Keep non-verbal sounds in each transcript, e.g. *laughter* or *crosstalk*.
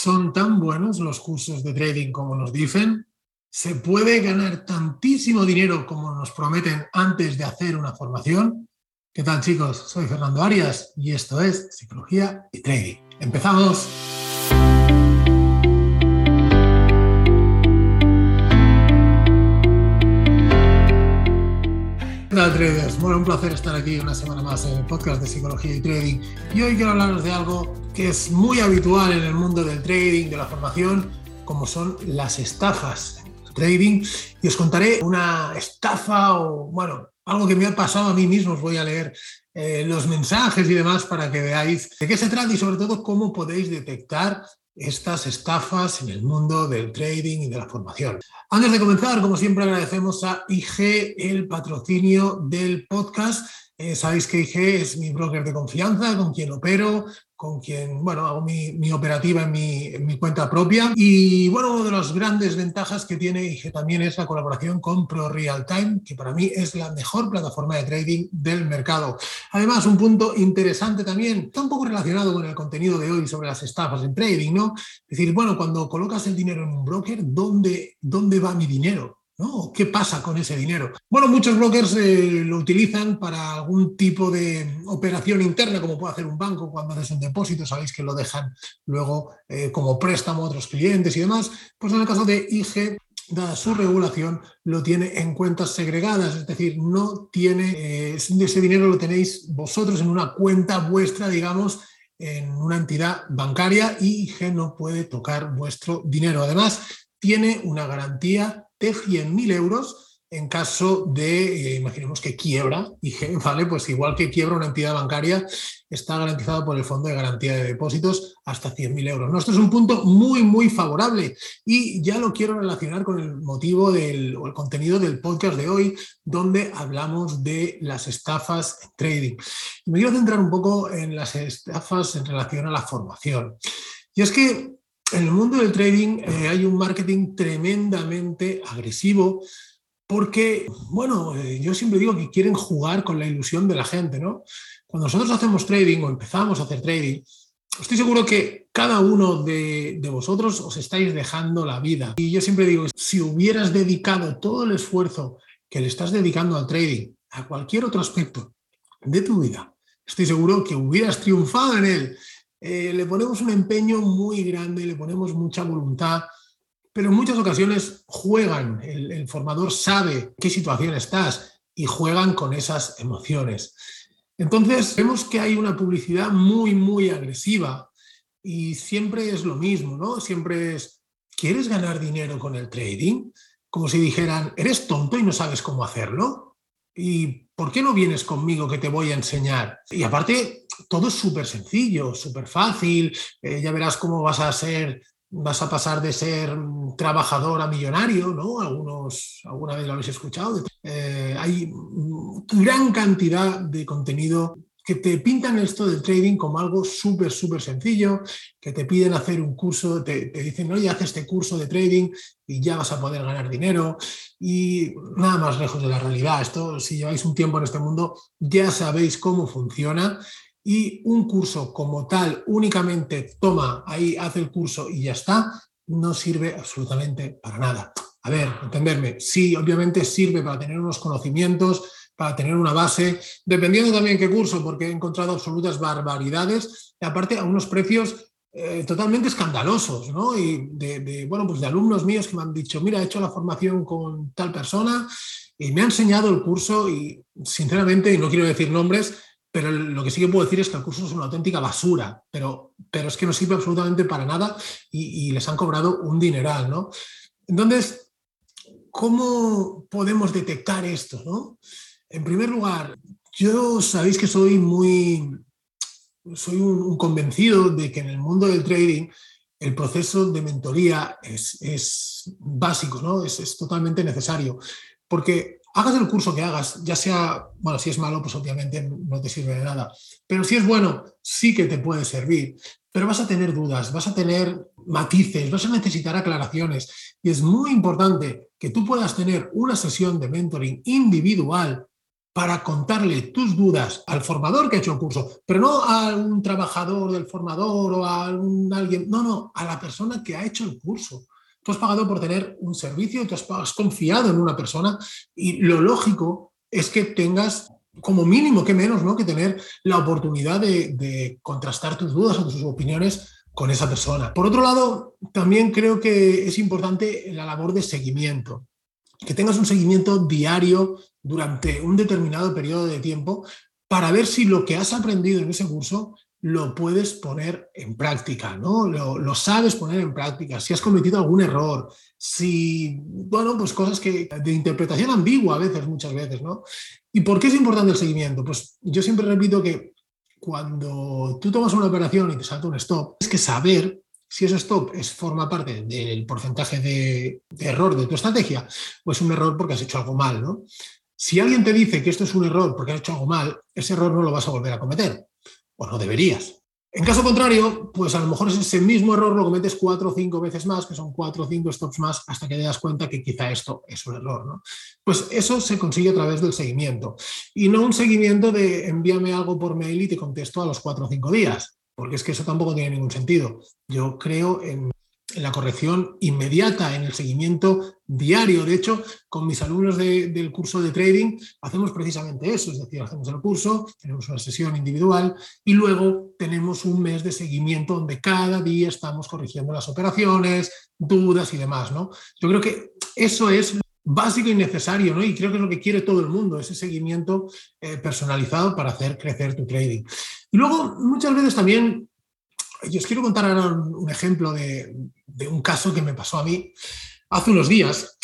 ¿Son tan buenos los cursos de trading como nos dicen? ¿Se puede ganar tantísimo dinero como nos prometen antes de hacer una formación? ¿Qué tal chicos? Soy Fernando Arias y esto es Psicología y Trading. ¡Empezamos! Tal traders? Bueno, un placer estar aquí una semana más en el podcast de Psicología y Trading. Y hoy quiero hablaros de algo que es muy habitual en el mundo del trading, de la formación, como son las estafas trading. Y os contaré una estafa o, bueno, algo que me ha pasado a mí mismo. Os voy a leer eh, los mensajes y demás para que veáis de qué se trata y sobre todo cómo podéis detectar estas estafas en el mundo del trading y de la formación. Antes de comenzar, como siempre, agradecemos a IG el patrocinio del podcast. Eh, sabéis que IG es mi broker de confianza, con quien opero, con quien, bueno, hago mi, operativa en mi, cuenta propia. Y bueno, una de las grandes ventajas que tiene IG también es la colaboración con Pro Real Time, que para mí es la mejor plataforma de trading del mercado. Además, un punto interesante también, está un poco relacionado con el contenido de hoy sobre las estafas en trading, ¿no? Es decir, bueno, cuando colocas el dinero en un broker, ¿dónde, dónde va mi dinero? ¿Qué pasa con ese dinero? Bueno, muchos brokers eh, lo utilizan para algún tipo de operación interna, como puede hacer un banco cuando haces un depósito, sabéis que lo dejan luego eh, como préstamo a otros clientes y demás. Pues en el caso de IG, dada su regulación, lo tiene en cuentas segregadas, es decir, no tiene, eh, ese dinero lo tenéis vosotros en una cuenta vuestra, digamos, en una entidad bancaria y IG no puede tocar vuestro dinero. Además, tiene una garantía de 100.000 euros en caso de, eh, imaginemos que quiebra, y *laughs* ¿vale? Pues igual que quiebra una entidad bancaria, está garantizado por el Fondo de Garantía de Depósitos hasta 100.000 euros. ¿no? Esto es un punto muy, muy favorable y ya lo quiero relacionar con el motivo del, o el contenido del podcast de hoy, donde hablamos de las estafas en trading. Me quiero centrar un poco en las estafas en relación a la formación. Y es que en el mundo del trading eh, hay un marketing tremendamente agresivo porque, bueno, eh, yo siempre digo que quieren jugar con la ilusión de la gente, ¿no? Cuando nosotros hacemos trading o empezamos a hacer trading, estoy seguro que cada uno de, de vosotros os estáis dejando la vida. Y yo siempre digo, si hubieras dedicado todo el esfuerzo que le estás dedicando al trading a cualquier otro aspecto de tu vida, estoy seguro que hubieras triunfado en él eh, le ponemos un empeño muy grande, le ponemos mucha voluntad, pero en muchas ocasiones juegan, el, formador sabe qué situación estás y juegan con esas emociones. Entonces, vemos que hay una publicidad muy, muy agresiva y siempre es lo mismo, ¿no? Siempre es, ¿quieres ganar dinero con el trading? Como si dijeran, eres tonto y no sabes cómo hacerlo. ¿Y por qué no vienes conmigo que te voy a enseñar? Y aparte, todo es súper sencillo, súper fácil, eh, ya verás cómo vas a ser, vas a pasar de ser trabajador a millonario, ¿no? Algunos, alguna vez lo habéis escuchado. Eh, hay gran cantidad de contenido que te pintan esto del trading como algo súper, súper sencillo, que te piden hacer un curso, te, te dicen, oye, haz este curso de trading y ya vas a poder ganar dinero. Y nada más lejos de la realidad. Esto, si lleváis un tiempo en este mundo, ya sabéis cómo funciona y un curso como tal únicamente toma ahí, hace el curso y ya está, no sirve absolutamente para nada. A ver, entenderme, sí, obviamente sirve para tener unos conocimientos, para tener una base, dependiendo también qué curso, porque he encontrado absolutas barbaridades, y aparte a unos precios eh, totalmente escandalosos, ¿no? Y de, bueno, pues de alumnos míos que me han dicho, mira, he hecho la formación con tal persona y me ha enseñado el curso y sinceramente, y no quiero decir nombres, pero lo que sí que puedo decir es que el curso es una auténtica basura, pero, pero es que no sirve absolutamente para nada y, les han cobrado un dineral, ¿no? Entonces, ¿cómo podemos detectar esto, no? En primer lugar, yo sabéis que soy muy, soy un, convencido de que en el mundo del trading el proceso de mentoría es, es básico, ¿no? Es, es totalmente necesario, porque hagas el curso que hagas, ya sea, bueno, si es malo, pues obviamente no te sirve de nada, pero si es bueno, sí que te puede servir, pero vas a tener dudas, vas a tener matices, vas a necesitar aclaraciones. Y es muy importante que tú puedas tener una sesión de mentoring individual para contarle tus dudas al formador que ha hecho el curso, pero no a un trabajador del formador o a alguien, no, no, a la persona que ha hecho el curso. Tú has pagado por tener un servicio, tú has, confiado en una persona y lo lógico es que tengas como mínimo, que menos, ¿no? Que tener la oportunidad de, de contrastar tus dudas o tus opiniones con esa persona. Por otro lado, también creo que es importante la labor de seguimiento, que tengas un seguimiento diario durante un determinado periodo de tiempo para ver si lo que has aprendido en ese curso lo puedes poner en práctica, ¿no? Lo, sabes poner en práctica, si has cometido algún error, si, bueno, pues cosas que de interpretación ambigua a veces, muchas veces, ¿no? ¿Y por qué es importante el seguimiento? Pues yo siempre repito que cuando tú tomas una operación y te salta un stop, es que saber si ese stop es, forma parte del porcentaje de, error de tu estrategia, o es un error porque has hecho algo mal, ¿no? Si alguien te dice que esto es un error porque has hecho algo mal, ese error no lo vas a volver a cometer, o no deberías. En caso contrario, pues a lo mejor ese mismo error lo cometes cuatro o cinco veces más, que son cuatro o cinco stops más, hasta que te das cuenta que quizá esto es un error. ¿no? Pues eso se consigue a través del seguimiento. Y no un seguimiento de envíame algo por mail y te contesto a los cuatro o cinco días, porque es que eso tampoco tiene ningún sentido. Yo creo en en la corrección inmediata, en el seguimiento diario. De hecho, con mis alumnos del curso de trading hacemos precisamente eso, es decir, hacemos el curso, tenemos una sesión individual y luego tenemos un mes de seguimiento donde cada día estamos corrigiendo las operaciones, dudas y demás. ¿no? Yo creo que eso es básico y necesario, ¿no? Y creo que es lo que quiere todo el mundo, ese seguimiento eh, personalizado para hacer crecer tu trading. Y luego, muchas veces también yo os quiero contar ahora un, ejemplo de, un caso que me pasó a mí hace unos días,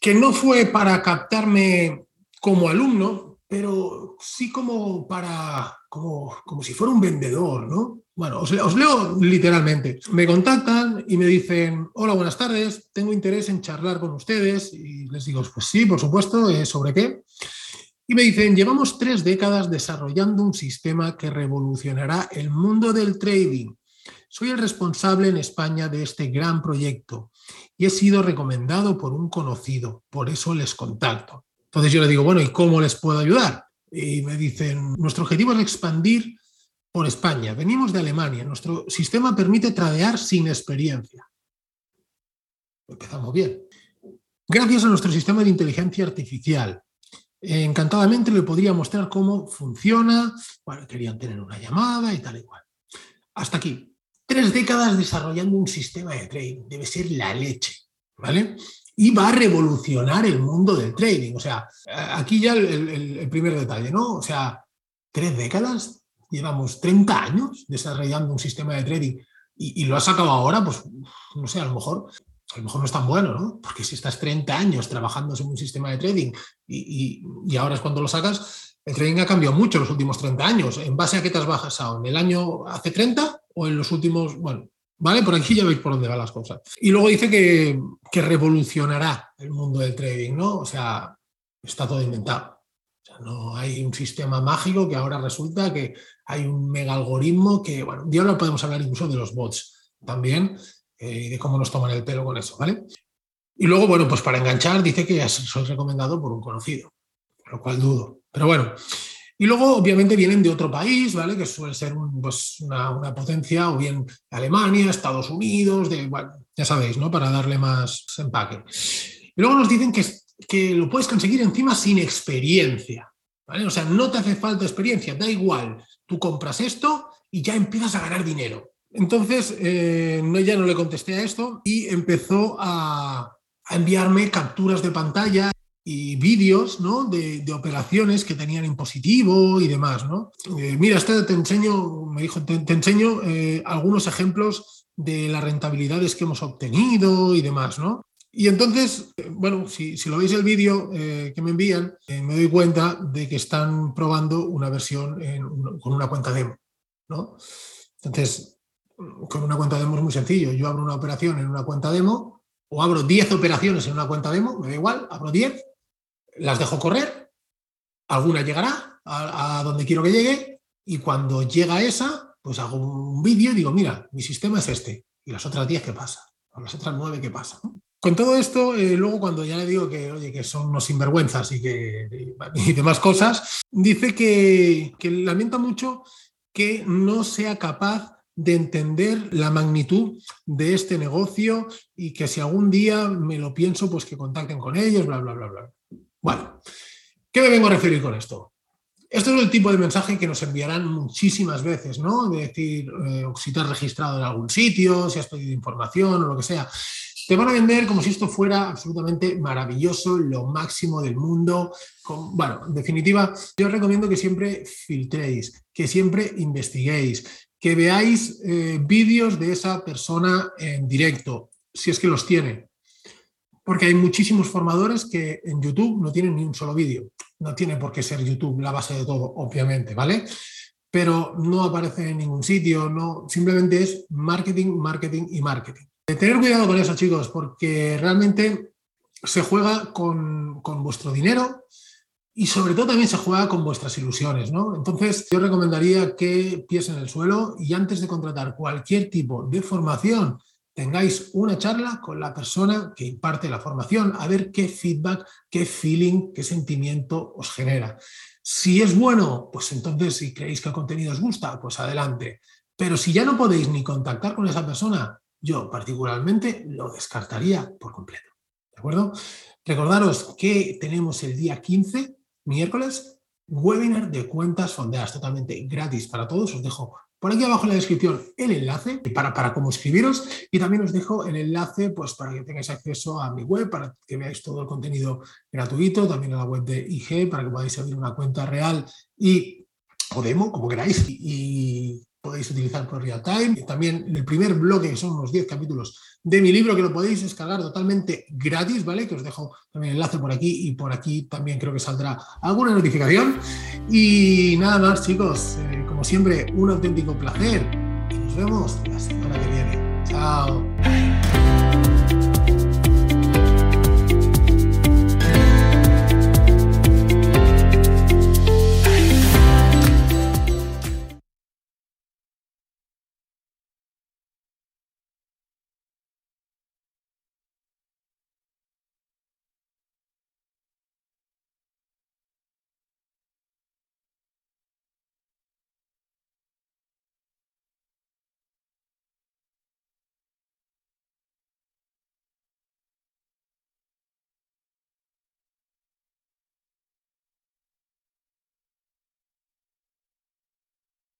que no fue para captarme como alumno, pero sí como para, como, como si fuera un vendedor, ¿no? Bueno, os, os, leo literalmente. Me contactan y me dicen, hola, buenas tardes, tengo interés en charlar con ustedes. Y les digo, pues sí, por supuesto, ¿sobre qué? Y me dicen, llevamos tres décadas desarrollando un sistema que revolucionará el mundo del trading. Soy el responsable en España de este gran proyecto y he sido recomendado por un conocido, por eso les contacto. Entonces yo le digo, bueno, ¿y cómo les puedo ayudar? Y me dicen, nuestro objetivo es expandir por España. Venimos de Alemania. Nuestro sistema permite tradear sin experiencia. Empezamos bien. Gracias a nuestro sistema de inteligencia artificial, encantadamente le podría mostrar cómo funciona, bueno, querían tener una llamada y tal y cual. Hasta aquí. Tres décadas desarrollando un sistema de trading. Debe ser la leche, ¿vale? Y va a revolucionar el mundo del trading. O sea, aquí ya el, primer detalle, ¿no? O sea, tres décadas, llevamos 30 años desarrollando un sistema de trading y, y lo has sacado ahora, pues no sé, a lo mejor a lo mejor no es tan bueno, ¿no? Porque si estás 30 años trabajando en un sistema de trading y, ahora es cuando lo sacas, el trading ha cambiado mucho en los últimos 30 años. ¿En base a qué te has basado? ¿En el año hace 30 o en los últimos, bueno, ¿vale? Por aquí ya veis por dónde van las cosas. Y luego dice que, que revolucionará el mundo del trading, ¿no? O sea, está todo inventado. O sea, no hay un sistema mágico que ahora resulta que hay un mega algoritmo que, bueno, y ahora podemos hablar incluso de los bots también, y de cómo nos toman el pelo con eso, ¿vale? Y luego, bueno, pues para enganchar dice que soy recomendado por un conocido, lo cual dudo. Pero bueno, y luego obviamente vienen de otro país, ¿vale? Que suele ser pues, una, potencia, o bien Alemania, Estados Unidos, de, bueno, ya sabéis, ¿no? Para darle más empaque. Y luego nos dicen que, que lo puedes conseguir encima sin experiencia, ¿vale? O sea, no te hace falta experiencia, da igual, tú compras esto y ya empiezas a ganar dinero. Entonces, eh, ya no le contesté a esto y empezó a, enviarme capturas de pantalla y vídeos ¿no? de, operaciones que tenían en positivo y demás. ¿no? Eh, mira, este te enseño, me dijo, te, enseño eh, algunos ejemplos de las rentabilidades que hemos obtenido y demás. ¿no? Y entonces, bueno, si, lo veis el vídeo que me envían, me doy cuenta de que están probando una versión con una cuenta demo. ¿no? Entonces, con una cuenta demo es muy sencillo. Yo abro una operación en una cuenta demo o abro 10 operaciones en una cuenta demo, me da igual, abro 10, las dejo correr, alguna llegará a, donde quiero que llegue y cuando llega esa, pues hago un vídeo y digo, mira, mi sistema es este y las otras 10 qué pasa, o las otras 9 qué pasa. Con todo esto, eh, luego cuando ya le digo que, oye, que son unos sinvergüenzas y, que, y demás cosas, dice que, que lamenta mucho que no sea capaz de entender la magnitud de este negocio y que si algún día me lo pienso, pues que contacten con ellos, bla, bla, bla, bla. Bueno, ¿qué me vengo a referir con esto? Esto es el tipo de mensaje que nos enviarán muchísimas veces, ¿no? De decir, eh, si te has registrado en algún sitio, si has pedido información o lo que sea. Te van a vender como si esto fuera absolutamente maravilloso, lo máximo del mundo. bueno, en definitiva, yo os recomiendo que siempre filtréis, que siempre investiguéis, que veáis eh, vídeos de esa persona en directo, si es que los tiene. Porque hay muchísimos formadores que en YouTube no tienen ni un solo vídeo. No tiene por qué ser YouTube la base de todo, obviamente, ¿vale? Pero no aparece en ningún sitio, no, simplemente es marketing, marketing y marketing. Tener cuidado con eso, chicos, porque realmente se juega con, con vuestro dinero, y sobre todo también se juega con vuestras ilusiones, ¿no? Entonces, yo recomendaría que pies en el suelo y antes de contratar cualquier tipo de formación, tengáis una charla con la persona que imparte la formación, a ver qué feedback, qué feeling, qué sentimiento os genera. Si es bueno, pues entonces si creéis que el contenido os gusta, pues adelante. Pero si ya no podéis ni contactar con esa persona, yo particularmente lo descartaría por completo. ¿De acuerdo? Recordaros que tenemos el día 15 miércoles, webinar de cuentas fondeadas totalmente gratis para todos. Os dejo por aquí abajo en la descripción el enlace para, para cómo escribiros y también os dejo el enlace pues, para que tengáis acceso a mi web, para que veáis todo el contenido gratuito, también a la web de IG, para que podáis abrir una cuenta real y o demo, como queráis, y podéis utilizar por real time. También el primer bloque, que son unos 10 capítulos de mi libro, que lo podéis descargar totalmente gratis, ¿vale? Que os dejo también el enlace por aquí y por aquí también creo que saldrá alguna notificación. Y nada más, chicos, eh, como siempre, un auténtico placer. Nos vemos la semana que viene. Chao.